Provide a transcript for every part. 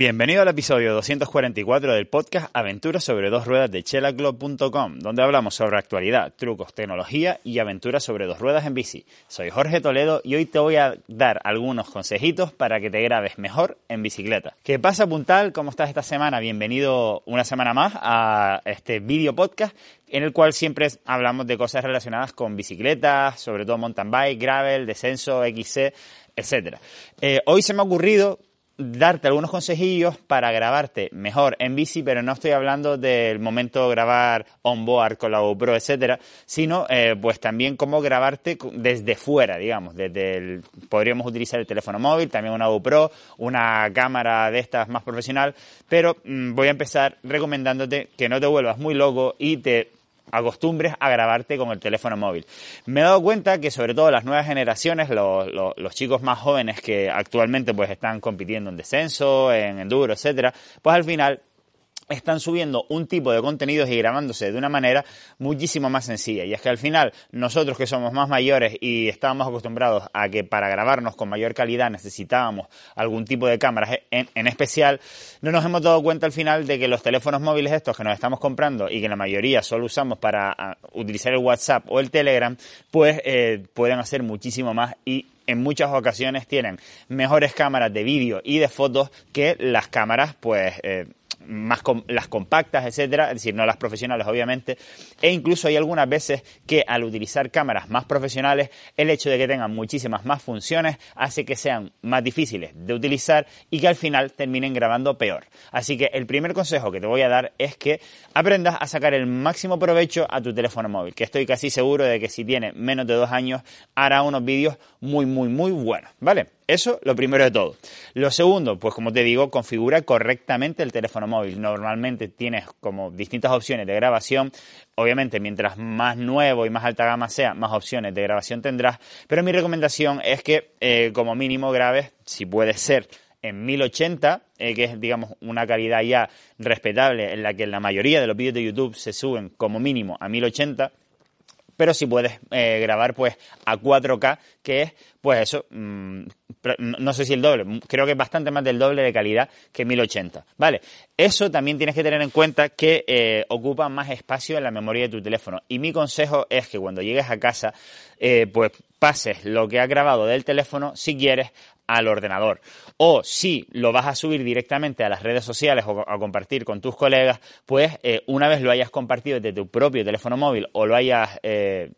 Bienvenido al episodio 244 del podcast Aventuras sobre dos ruedas de chelaclub.com, donde hablamos sobre actualidad, trucos, tecnología y aventuras sobre dos ruedas en bici. Soy Jorge Toledo y hoy te voy a dar algunos consejitos para que te grabes mejor en bicicleta. ¿Qué pasa, Puntal? ¿Cómo estás esta semana? Bienvenido una semana más a este video podcast en el cual siempre hablamos de cosas relacionadas con bicicletas, sobre todo mountain bike, gravel, descenso, XC, etcétera. Eh, hoy se me ha ocurrido darte algunos consejillos para grabarte mejor en bici, pero no estoy hablando del momento de grabar on board con la GoPro, etcétera, sino eh, pues también cómo grabarte desde fuera, digamos, desde el, podríamos utilizar el teléfono móvil, también una GoPro, una cámara de estas más profesional, pero mm, voy a empezar recomendándote que no te vuelvas muy loco y te acostumbres a grabarte con el teléfono móvil. Me he dado cuenta que sobre todo las nuevas generaciones, los, chicos más jóvenes que actualmente pues están compitiendo en descenso, en enduro, etcétera, pues al final están subiendo un tipo de contenidos y grabándose de una manera muchísimo más sencilla. Y es que al final, nosotros que somos más mayores y estábamos acostumbrados a que para grabarnos con mayor calidad necesitábamos algún tipo de cámaras en, especial, no nos hemos dado cuenta al final de que los teléfonos móviles estos que nos estamos comprando y que la mayoría solo usamos para ah, utilizar el WhatsApp o el Telegram, pues eh, pueden hacer muchísimo más y en muchas ocasiones tienen mejores cámaras de vídeo y de fotos que las cámaras pues eh, más las compactas, etcétera, es decir, no las profesionales obviamente, e incluso hay algunas veces que al utilizar cámaras más profesionales, el hecho de que tengan muchísimas más funciones hace que sean más difíciles de utilizar y que al final terminen grabando peor. Así que el primer consejo que te voy a dar es que aprendas a sacar el máximo provecho a tu teléfono móvil, que estoy casi seguro de que si tiene menos de dos años hará unos vídeos muy, muy, muy buenos, ¿vale? Eso lo primero de todo. Lo segundo, pues como te digo, configura correctamente el teléfono móvil. Normalmente tienes como distintas opciones de grabación. Obviamente, mientras más nuevo y más alta gama sea, más opciones de grabación tendrás. Pero mi recomendación es que eh, como mínimo grabes, si puede ser, en 1080, eh, que es, digamos, una calidad ya respetable en la que la mayoría de los vídeos de YouTube se suben como mínimo a 1080 pero si puedes eh, grabar pues a 4K, que es pues eso, mm, no sé si el doble, creo que es bastante más del doble de calidad que 1080, ¿vale? Eso también tienes que tener en cuenta que eh, ocupa más espacio en la memoria de tu teléfono y mi consejo es que cuando llegues a casa eh, pues pases lo que has grabado del teléfono si quieres al ordenador. O si lo vas a subir directamente a las redes sociales o a compartir con tus colegas, pues eh, una vez lo hayas compartido desde tu propio teléfono móvil o lo hayas eh,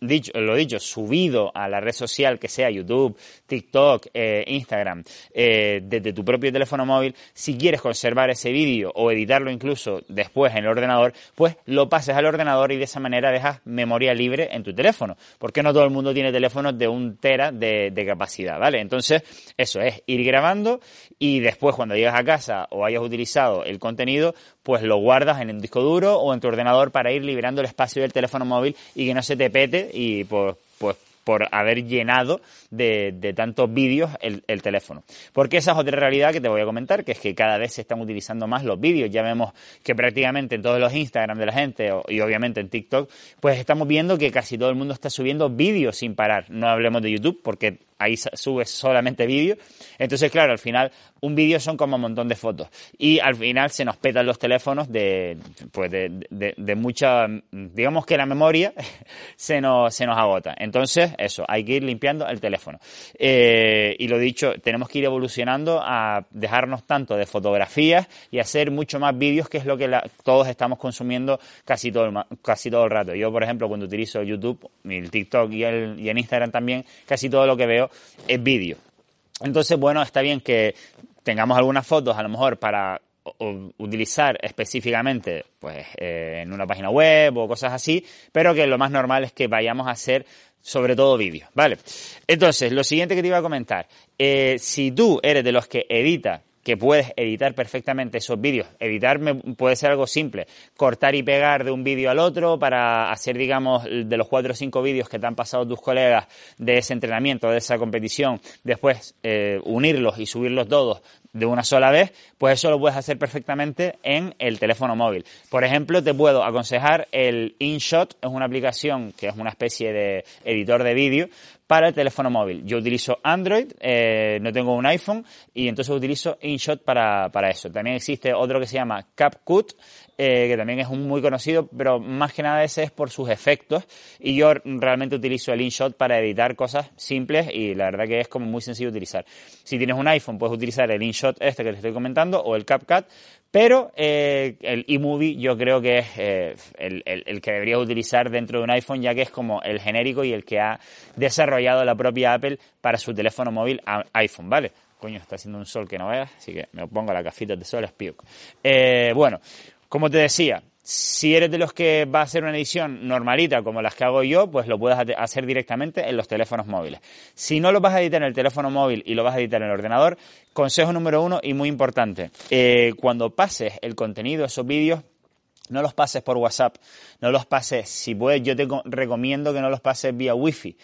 dicho, lo dicho, subido a la red social que sea YouTube, TikTok, eh, Instagram, eh, desde tu propio teléfono móvil, si quieres conservar ese vídeo o editarlo incluso después en el ordenador, pues lo pases al ordenador y de esa manera dejas memoria libre en tu teléfono, porque no todo el mundo tiene teléfonos de un tera de, capacidad, ¿vale? Entonces, eso es ir grabando y después cuando llegas a casa o hayas utilizado el contenido, pues lo guardas en un disco duro o en tu ordenador para ir liberando el espacio del teléfono móvil y que no se te y pues, pues por haber llenado de, de tantos vídeos el, el, teléfono. Porque esa es otra realidad que te voy a comentar, que es que cada vez se están utilizando más los vídeos. Ya vemos que prácticamente en todos los Instagram de la gente y obviamente en TikTok, pues estamos viendo que casi todo el mundo está subiendo vídeos sin parar. No hablemos de YouTube porque ahí subes solamente vídeo. Entonces, claro, al final un vídeo son como un montón de fotos. Y al final se nos petan los teléfonos de, pues de, de, mucha, digamos que la memoria se nos, se nos agota. Entonces, eso, hay que ir limpiando el teléfono. Eh, y lo dicho, tenemos que ir evolucionando a dejarnos tanto de fotografías y hacer mucho más vídeos, que es lo que la, todos estamos consumiendo casi todo, el, casi todo el rato. Yo, por ejemplo, cuando utilizo YouTube, el TikTok y, el, y en Instagram también, casi todo lo que veo es vídeo. Entonces, bueno, está bien que tengamos algunas fotos a lo mejor para utilizar específicamente pues eh, en una página web o cosas así, pero que lo más normal es que vayamos a hacer sobre todo vídeos, ¿vale? Entonces, lo siguiente que te iba a comentar, eh, si tú eres de los que edita que puedes editar perfectamente esos vídeos. Editar puede ser algo simple, cortar y pegar de un vídeo al otro para hacer, digamos, de los cuatro o cinco vídeos que te han pasado tus colegas de ese entrenamiento, de esa competición, después eh, unirlos y subirlos todos de una sola vez, pues eso lo puedes hacer perfectamente en el teléfono móvil. Por ejemplo, te puedo aconsejar el InShot, es una aplicación que es una especie de editor de vídeo para el teléfono móvil. Yo utilizo Android, eh, no tengo un iPhone y entonces utilizo InShot para, para eso. También existe otro que se llama CapCut, eh, que también es un muy conocido, pero más que nada ese es por sus efectos y yo realmente utilizo el InShot para editar cosas simples y la verdad que es como muy sencillo utilizar. Si tienes un iPhone puedes utilizar el InShot este que te estoy comentando o el CapCut, pero eh, el eMovie yo creo que es eh, el, que deberías utilizar dentro de un iPhone, ya que es como el genérico y el que ha desarrollado la propia Apple para su teléfono móvil iPhone, ¿vale? Coño, está haciendo un sol que no veas, así que me pongo la cafita de sol, es eh, bueno, como te decía, si eres de los que va a hacer una edición normalita como las que hago yo, pues lo puedes hacer directamente en los teléfonos móviles. Si no lo vas a editar en el teléfono móvil y lo vas a editar en el ordenador, consejo número uno y muy importante, eh, cuando pases el contenido, esos vídeos, no los pases por WhatsApp, no los pases, si puedes, yo te recomiendo que no los pases vía Wi-Fi.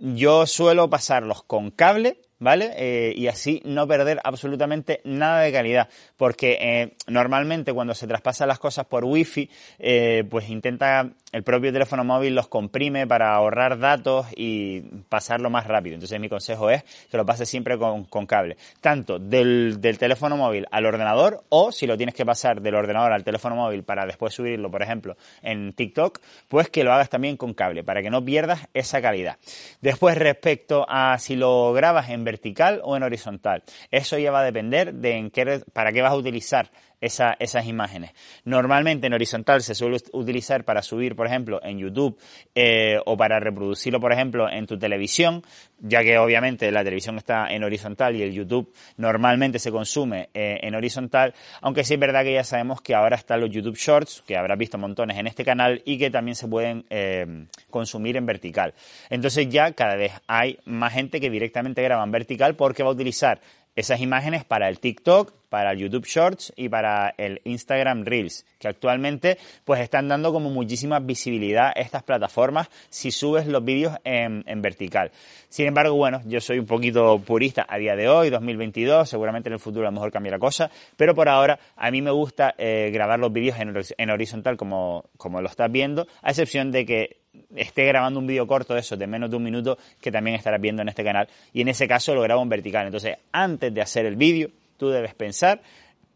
Yo suelo pasarlos con cable ¿vale? Eh, y así no perder absolutamente nada de calidad, porque eh, normalmente cuando se traspasan las cosas por wifi, eh, pues intenta el propio teléfono móvil los comprime para ahorrar datos y pasarlo más rápido. Entonces mi consejo es que lo pases siempre con, cable, tanto del, teléfono móvil al ordenador o si lo tienes que pasar del ordenador al teléfono móvil para después subirlo, por ejemplo, en TikTok, pues que lo hagas también con cable para que no pierdas esa calidad. Después respecto a si lo grabas en vertical o en horizontal, eso ya va a depender de en qué, para qué vas a utilizar esas imágenes. Normalmente en horizontal se suele utilizar para subir, por ejemplo, en YouTube eh, o para reproducirlo, por ejemplo, en tu televisión, ya que obviamente la televisión está en horizontal y el YouTube normalmente se consume eh, en horizontal, aunque sí es verdad que ya sabemos que ahora están los YouTube Shorts, que habrás visto montones en este canal y que también se pueden eh, consumir en vertical. Entonces ya cada vez hay más gente que directamente graba en vertical porque va a utilizar esas imágenes para el TikTok, para el YouTube Shorts y para el Instagram Reels, que actualmente pues están dando como muchísima visibilidad a estas plataformas si subes los vídeos en, vertical. Sin embargo, bueno, yo soy un poquito purista a día de hoy, 2022, seguramente en el futuro a lo mejor cambia la cosa, pero por ahora a mí me gusta eh, grabar los vídeos en, horizontal como, como lo estás viendo, a excepción de que esté grabando un vídeo corto de eso, de menos de un minuto, que también estarás viendo en este canal. Y en ese caso lo grabo en vertical. Entonces, antes de hacer el vídeo, tú debes pensar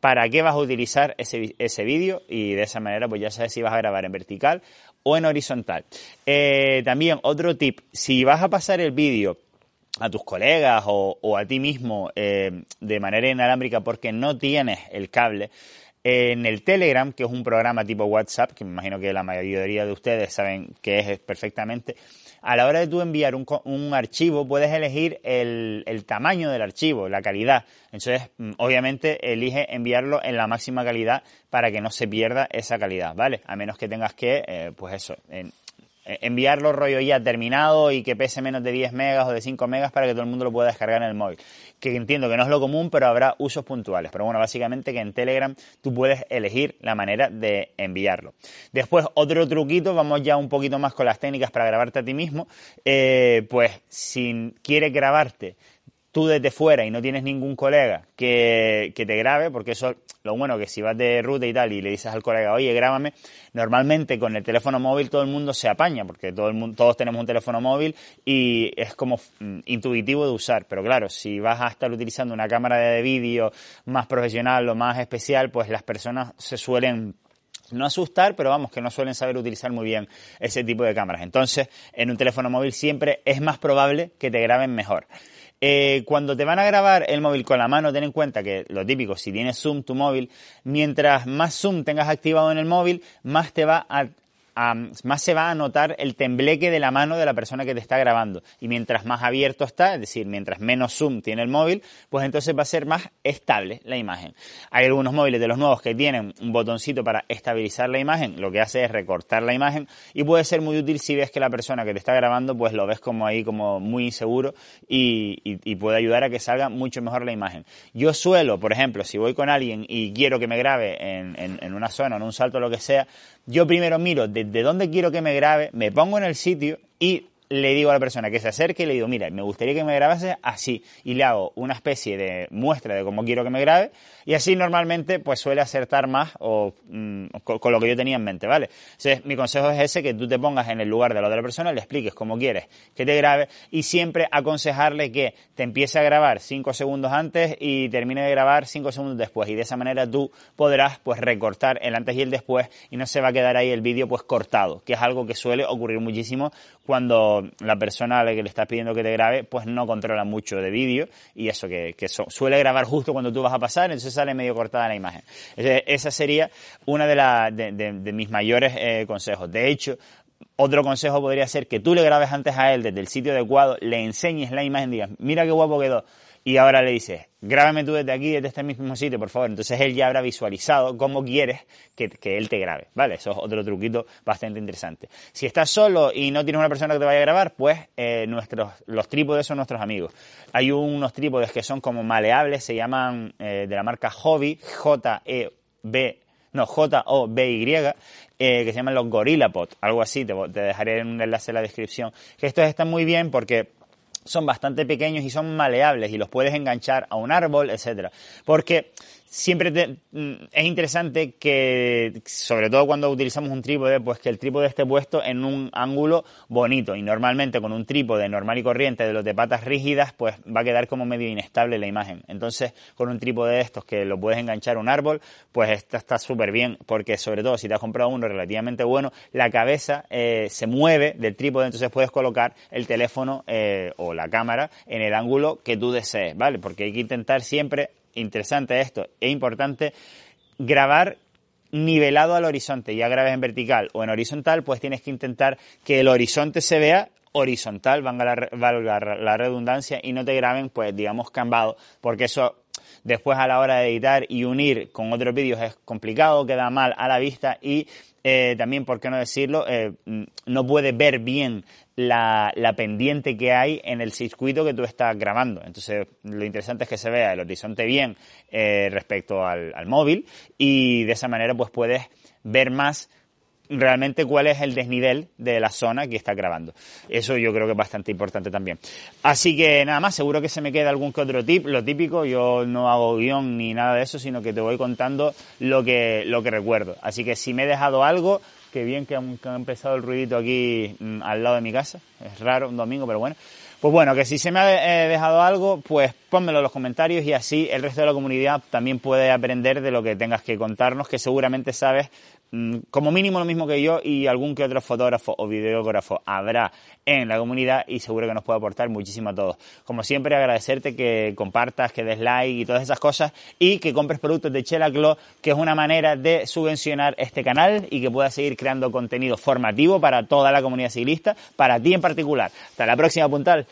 para qué vas a utilizar ese, ese vídeo y de esa manera pues ya sabes si vas a grabar en vertical o en horizontal. Eh, también otro tip, si vas a pasar el vídeo a tus colegas o, a ti mismo eh, de manera inalámbrica porque no tienes el cable, en el Telegram, que es un programa tipo WhatsApp, que me imagino que la mayoría de ustedes saben que es perfectamente, a la hora de tú enviar un, un archivo puedes elegir el, el, tamaño del archivo, la calidad. Entonces, mm, obviamente, elige enviarlo en la máxima calidad para que no se pierda esa calidad, ¿vale? A menos que tengas que, eh, pues eso, en, enviarlo rollo ya terminado y que pese menos de 10 megas o de 5 megas para que todo el mundo lo pueda descargar en el móvil. Que entiendo que no es lo común, pero habrá usos puntuales. Pero bueno, básicamente que en Telegram tú puedes elegir la manera de enviarlo. Después, otro truquito, vamos ya un poquito más con las técnicas para grabarte a ti mismo. Eh, pues si quieres grabarte tú desde fuera y no tienes ningún colega que, que, te grabe, porque eso, lo bueno que si vas de ruta y tal y le dices al colega, oye, grábame, normalmente con el teléfono móvil todo el mundo se apaña, porque todo el mundo, todos tenemos un teléfono móvil y es como mm, intuitivo de usar. Pero claro, si vas a estar utilizando una cámara de vídeo más profesional o más especial, pues las personas se suelen no asustar, pero vamos, que no suelen saber utilizar muy bien ese tipo de cámaras. Entonces, en un teléfono móvil siempre es más probable que te graben mejor. Eh, cuando te van a grabar el móvil con la mano, ten en cuenta que lo típico, si tienes zoom tu móvil, mientras más zoom tengas activado en el móvil, más te va a más se va a notar el tembleque de la mano de la persona que te está grabando. Y mientras más abierto está, es decir, mientras menos zoom tiene el móvil, pues entonces va a ser más estable la imagen. Hay algunos móviles de los nuevos que tienen un botoncito para estabilizar la imagen, lo que hace es recortar la imagen y puede ser muy útil si ves que la persona que te está grabando pues lo ves como ahí como muy inseguro y, puede ayudar a que salga mucho mejor la imagen. Yo suelo, por ejemplo, si voy con alguien y quiero que me grabe en, en una zona, en un salto, lo que sea, yo primero miro desde dónde quiero que me grabe, me pongo en el sitio y le digo a la persona que se acerque y le digo, mira, me gustaría que me grabase así y le hago una especie de muestra de cómo quiero que me grabe. Y así normalmente pues suele acertar más o mm, con, lo que yo tenía en mente, ¿vale? Entonces mi consejo es ese, que tú te pongas en el lugar de la otra persona, le expliques cómo quieres que te grabe y siempre aconsejarle que te empiece a grabar cinco segundos antes y termine de grabar cinco segundos después. Y de esa manera tú podrás pues recortar el antes y el después y no se va a quedar ahí el vídeo pues cortado, que es algo que suele ocurrir muchísimo cuando la persona a la que le estás pidiendo que te grabe pues no controla mucho de vídeo y eso que, suele grabar justo cuando tú vas a pasar, entonces sale medio cortada la imagen. esa sería una de, de, mis mayores eh, consejos. De hecho, otro consejo podría ser que tú le grabes antes a él desde el sitio adecuado, le enseñes la imagen, digas, mira qué guapo quedó y ahora le dices, grábame tú desde aquí, desde este mismo sitio, por favor. Entonces él ya habrá visualizado cómo quieres que, él te grabe, ¿vale? Eso es otro truquito bastante interesante. Si estás solo y no tienes una persona que te vaya a grabar, pues eh, nuestros, los trípodes son nuestros amigos. Hay unos trípodes que son como maleables, se llaman eh, de la marca Hobby, J-E-B, no, J-O-B-Y, eh, que se llaman los GorillaPod, algo así, te, te dejaré un enlace en la descripción. Que estos están muy bien porque son bastante pequeños y son maleables y los puedes enganchar a un árbol, etcétera. Porque siempre mm, es interesante que, sobre todo cuando utilizamos un trípode, pues que el trípode esté puesto en un ángulo bonito. Y normalmente con un trípode normal y corriente de los de patas rígidas, pues va a quedar como medio inestable la imagen. Entonces, con un trípode de estos que lo puedes enganchar a un árbol, pues esta está súper bien, porque sobre todo si te has comprado uno relativamente bueno, la cabeza eh, se mueve del trípode, entonces puedes colocar el teléfono eh, o la cámara en el ángulo que tú desees, ¿vale? Porque hay que intentar siempre interesante esto, es importante grabar nivelado al horizonte, ya grabes en vertical o en horizontal, pues tienes que intentar que el horizonte se vea horizontal, valga la, valga la redundancia, y no te graben, pues digamos, cambado, porque eso después a la hora de editar y unir con otros vídeos es complicado, queda mal a la vista y eh, también, ¿por qué no decirlo? Eh, no puede ver bien la, pendiente que hay en el circuito que tú estás grabando. Entonces, lo interesante es que se vea el horizonte bien eh, respecto al, al móvil y de esa manera pues puedes ver más realmente cuál es el desnivel de la zona que está grabando. Eso yo creo que es bastante importante también. Así que nada más, seguro que se me queda algún que otro tip. Lo típico, yo no hago guion ni nada de eso, sino que te voy contando lo que, lo que recuerdo. Así que si me he dejado algo, que bien que ha, empezado el ruidito aquí mm, al lado de mi casa. Es raro, un domingo, pero bueno. Pues bueno, que si se me ha eh, dejado algo, pues pónmelo en los comentarios y así el resto de la comunidad también puede aprender de lo que tengas que contarnos, que seguramente sabes Mm, como mínimo lo mismo que yo y algún que otro fotógrafo o videógrafo habrá en la comunidad y seguro que nos puede aportar muchísimo a todos. Como siempre, agradecerte que compartas, que des like y todas esas cosas y que compres productos de Chela Glow, que es una manera de subvencionar este canal y que puedas seguir creando contenido formativo para toda la comunidad ciclista, para ti en particular. Hasta la próxima, Puntal.